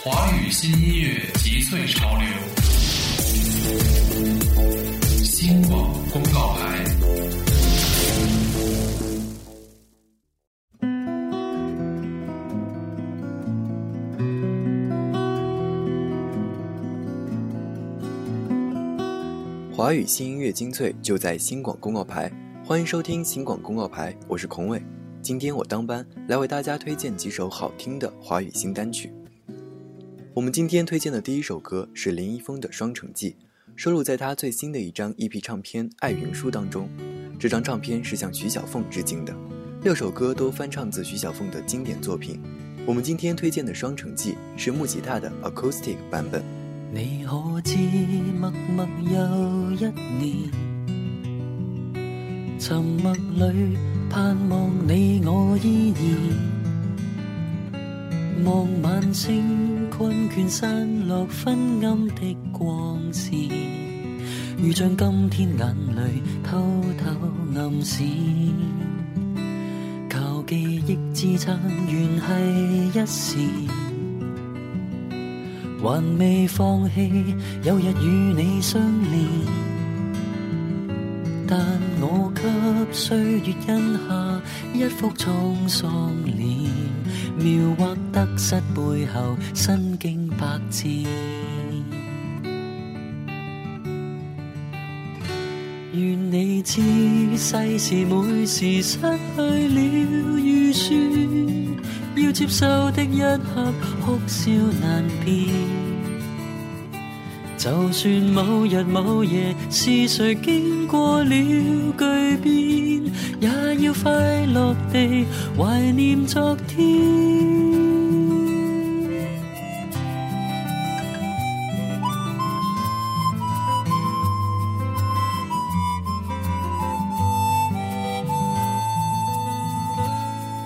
华语新音乐集萃潮流，新广公告牌。华语新音乐精粹就在新广公告牌，欢迎收听新广公告牌，我是孔伟，今天我当班来为大家推荐几首好听的华语新单曲。我们今天推荐的第一首歌是林一峰的《双城记》，收录在他最新的一张 EP 唱片《爱云书》当中。这张唱片是向徐小凤致敬的，六首歌都翻唱自徐小凤的经典作品。我们今天推荐的《双城记》是木吉他的 Acoustic 版本。你你一年，里盼望我依然，困倦散落昏暗的光线，如像今天眼泪偷偷暗闪。靠记忆支撑，原系一时，还未放弃有日与你相连。但我给岁月印下一幅沧桑脸。妙惑得失背后，身经百战。愿你知世事每时失去了预算，要接受的一刻，哭笑难辨。就算某日某夜，是谁经过了巨变，也要快乐地怀念昨天。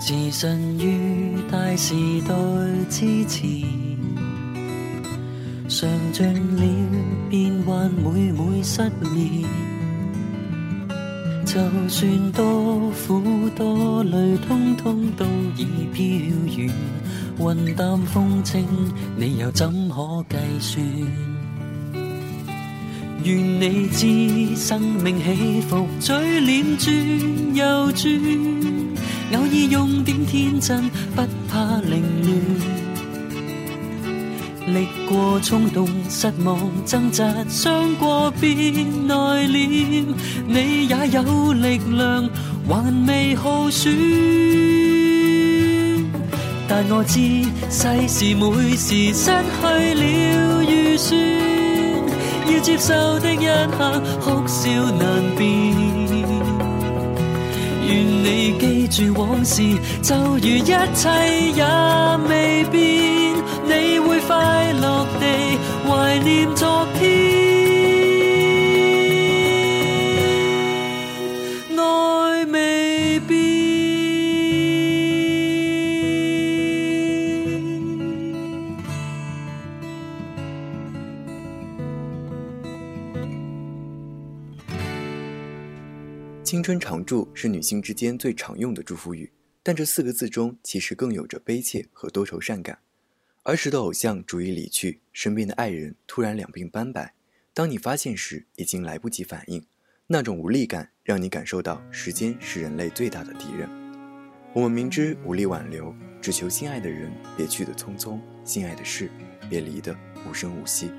自信于大时代之前，常将。失眠，就算多苦多累，通通都已飘远，云淡风轻，你又怎可计算？愿你知生命起伏，嘴脸转又转，偶尔用点天真，不怕凌乱。历过冲动、失望、挣扎、伤过，变内敛。你也有力量，还未耗损。但我知世事每时失去了预算，要接受的一刻，哭笑难辨。愿你记住往事，就如一切。青春常驻是女性之间最常用的祝福语，但这四个字中其实更有着悲切和多愁善感。儿时的偶像逐一离去，身边的爱人突然两鬓斑白，当你发现时已经来不及反应，那种无力感让你感受到时间是人类最大的敌人。我们明知无力挽留，只求心爱的人别去的匆匆，心爱的事别离的无声无息。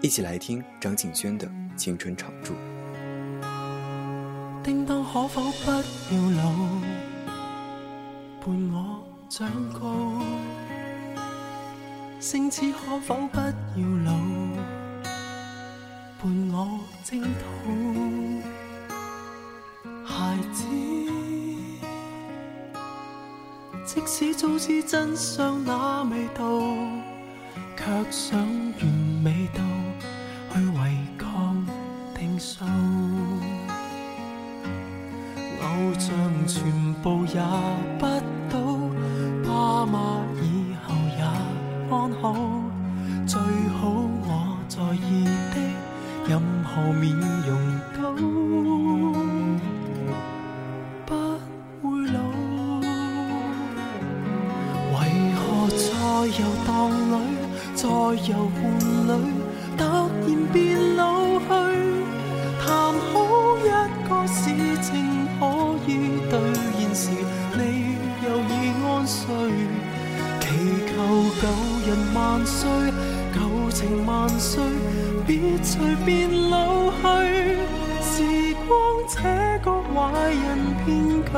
一起来听张敬轩的《青春常驻》。叮当，可否不要老，伴我长高；星子，可否不要老，伴我征途。孩子，即使早知真相那味道，却想完美到。全部也不到，爸妈以后也安好。人万岁，旧情万岁，别随便老去。时光这个坏人，偏却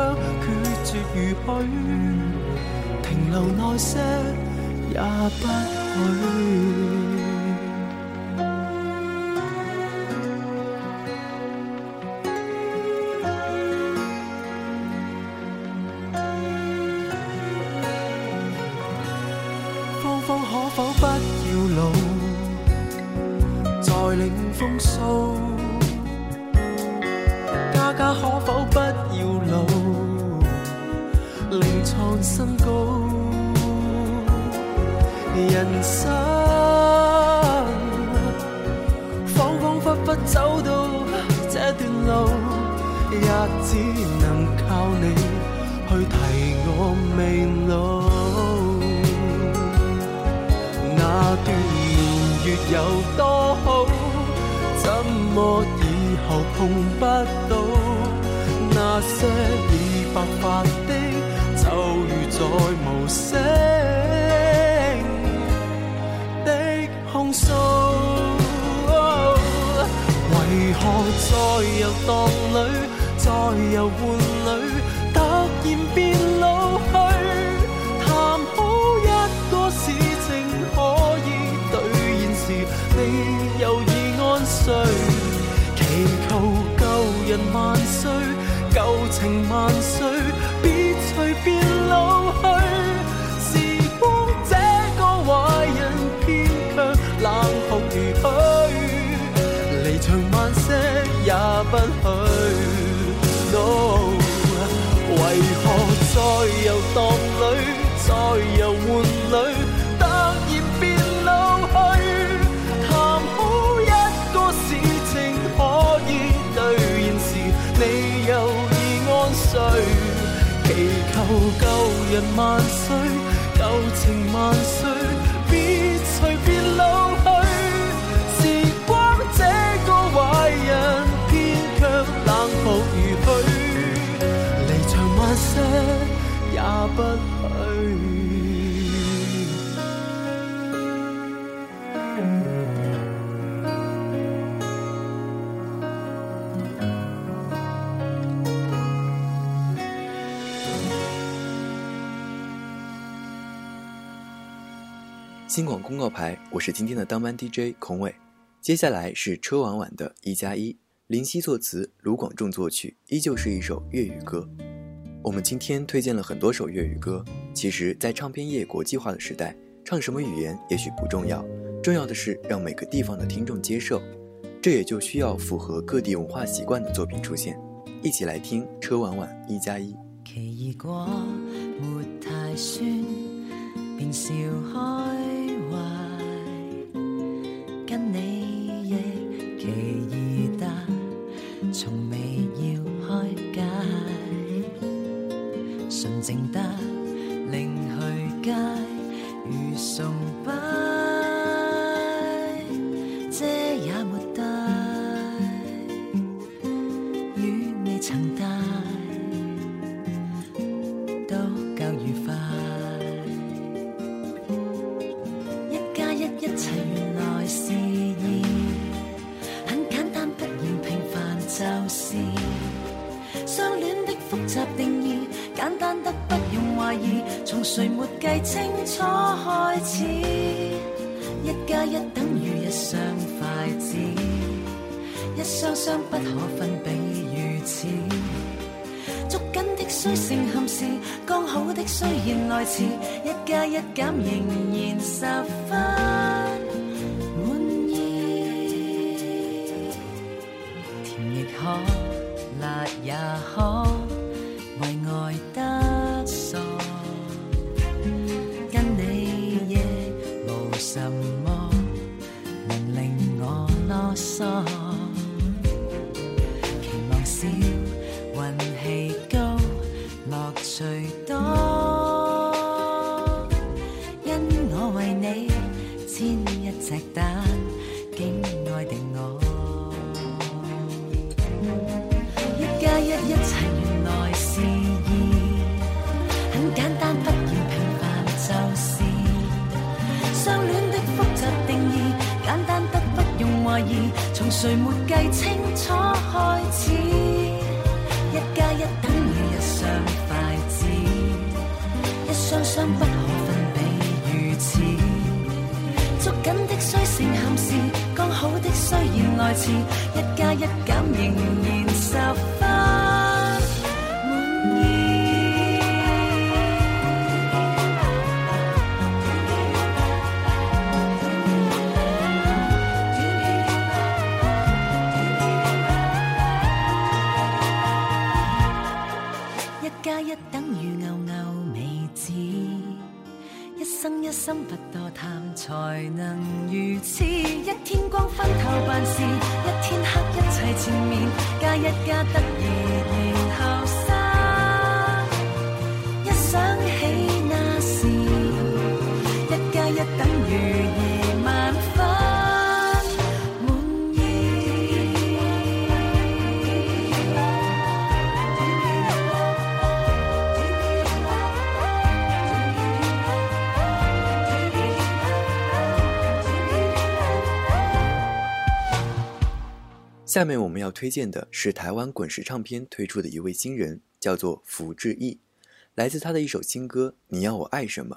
决绝如许，停留耐些也不许。领风骚，家家可否不要老，另创新高？人生，恍恍惚惚走到这段路，也只能靠你去提我未老。那段年月有多？么以后碰不到那些已白发的，就如在无声的控诉。为何在游荡里，在游玩里？人万岁，旧情万岁，别随便老去。时光这个坏人，偏却冷酷如许。离场慢些也不许。新广公告牌，我是今天的当班 DJ 孔伟。接下来是车婉婉的《一加一》，林夕作词，卢广仲作曲，依旧是一首粤语歌。我们今天推荐了很多首粤语歌，其实，在唱片业国际化的时代，唱什么语言也许不重要，重要的是让每个地方的听众接受。这也就需要符合各地文化习惯的作品出现。一起来听车婉婉《一加一》。果太酸事，相恋的复杂定义简单得不用怀疑，从谁没计清楚开始，一加一等于一双筷子，一双双不可分比如此，捉紧的虽成憾事，刚好的虽然来迟，一加一减仍然十分。一一加一减，仍然十分。心不多贪，才能如此。一天光分头办事，一天黑一切缠绵，加一加得意。下面我们要推荐的是台湾滚石唱片推出的一位新人，叫做福志毅，来自他的一首新歌《你要我爱什么》。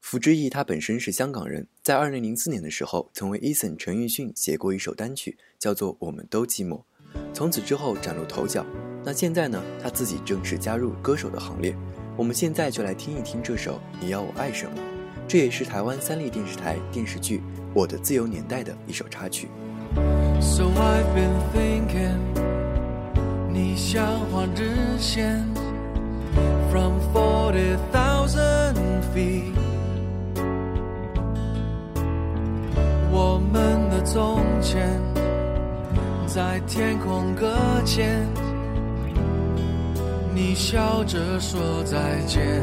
福志毅他本身是香港人，在二零零四年的时候曾为 Eason 陈奕迅写过一首单曲，叫做《我们都寂寞》，从此之后崭露头角。那现在呢，他自己正式加入歌手的行列。我们现在就来听一听这首《你要我爱什么》，这也是台湾三立电视台电视剧《我的自由年代》的一首插曲。So I've been thinking，你像换日线，from forty thousand feet。我们的从前在天空搁浅，你笑着说再见。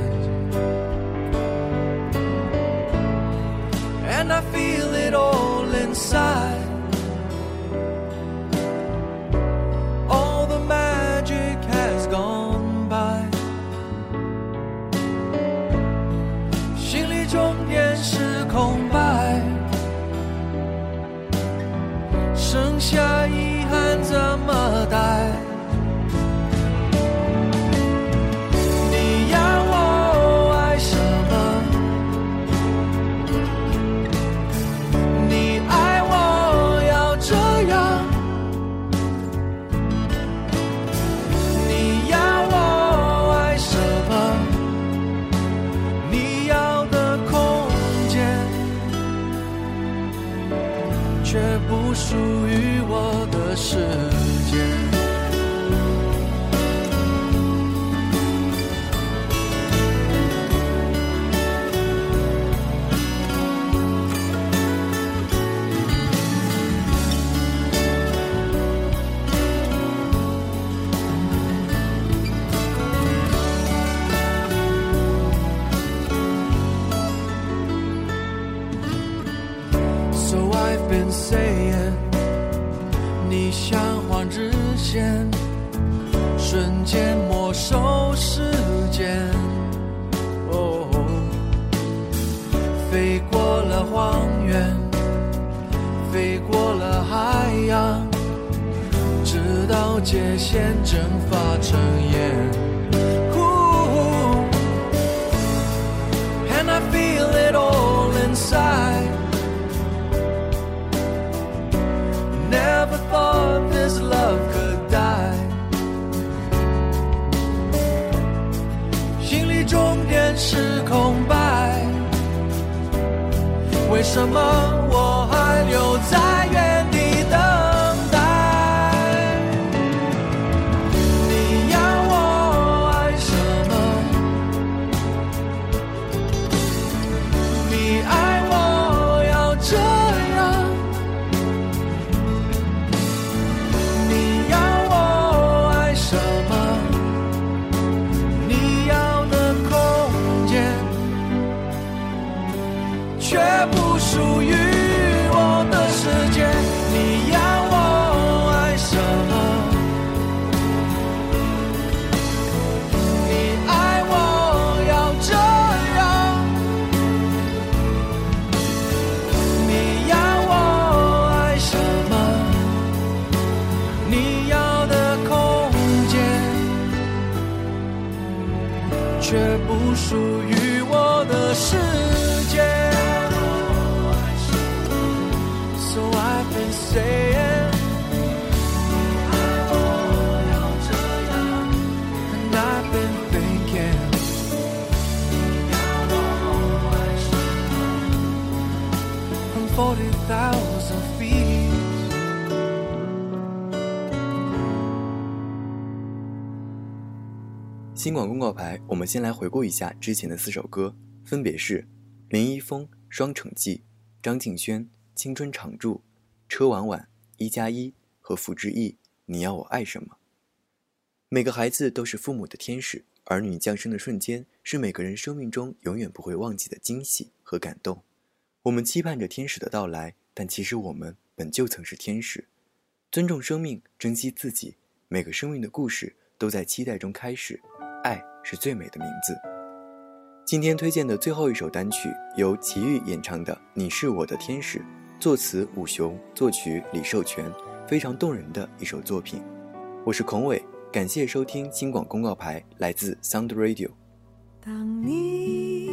And I feel it all inside. 新广公告牌，我们先来回顾一下之前的四首歌，分别是林一峰《双城记》、张敬轩《青春常驻》。车婉婉《一加一》和福之翼，你要我爱什么》。每个孩子都是父母的天使，儿女降生的瞬间是每个人生命中永远不会忘记的惊喜和感动。我们期盼着天使的到来，但其实我们本就曾是天使。尊重生命，珍惜自己。每个生命的故事都在期待中开始，爱是最美的名字。今天推荐的最后一首单曲，由齐豫演唱的《你是我的天使》。作词武雄，作曲李寿全，非常动人的一首作品。我是孔伟，感谢收听金广公告牌，来自 Sound Radio。当你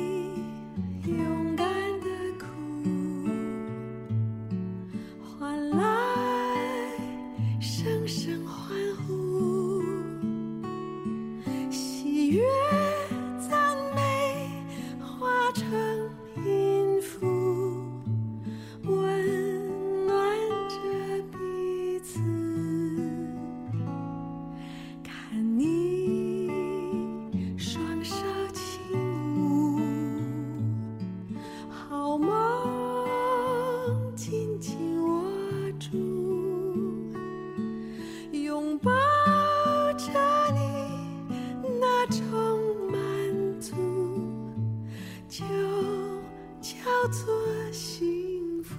叫做幸福，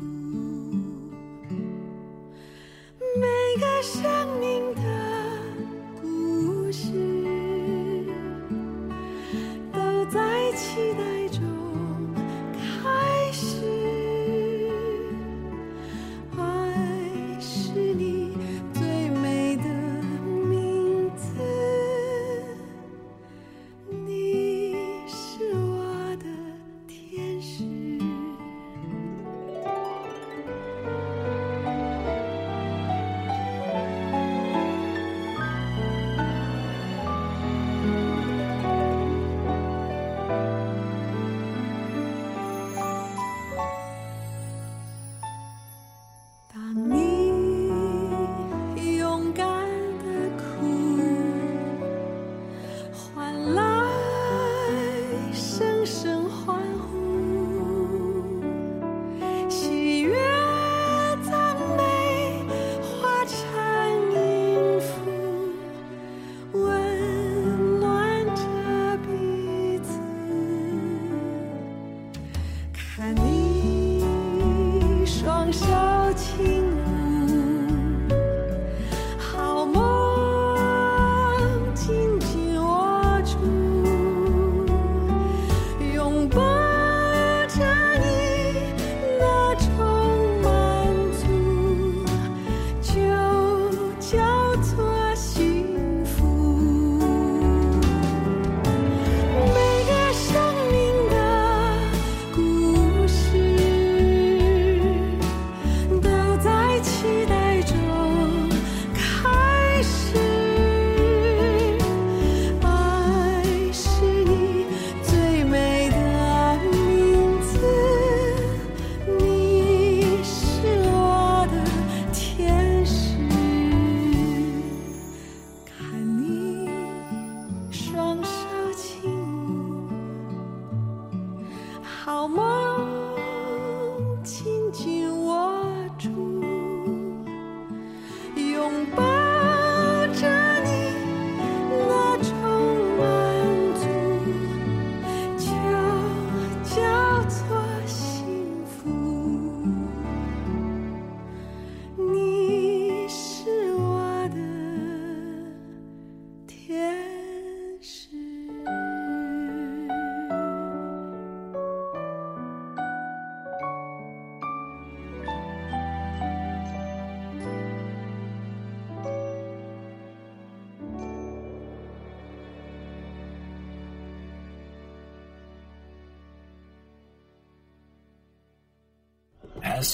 每个生命。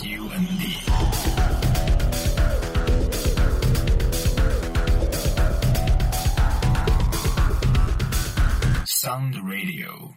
just you and me. Sound Radio.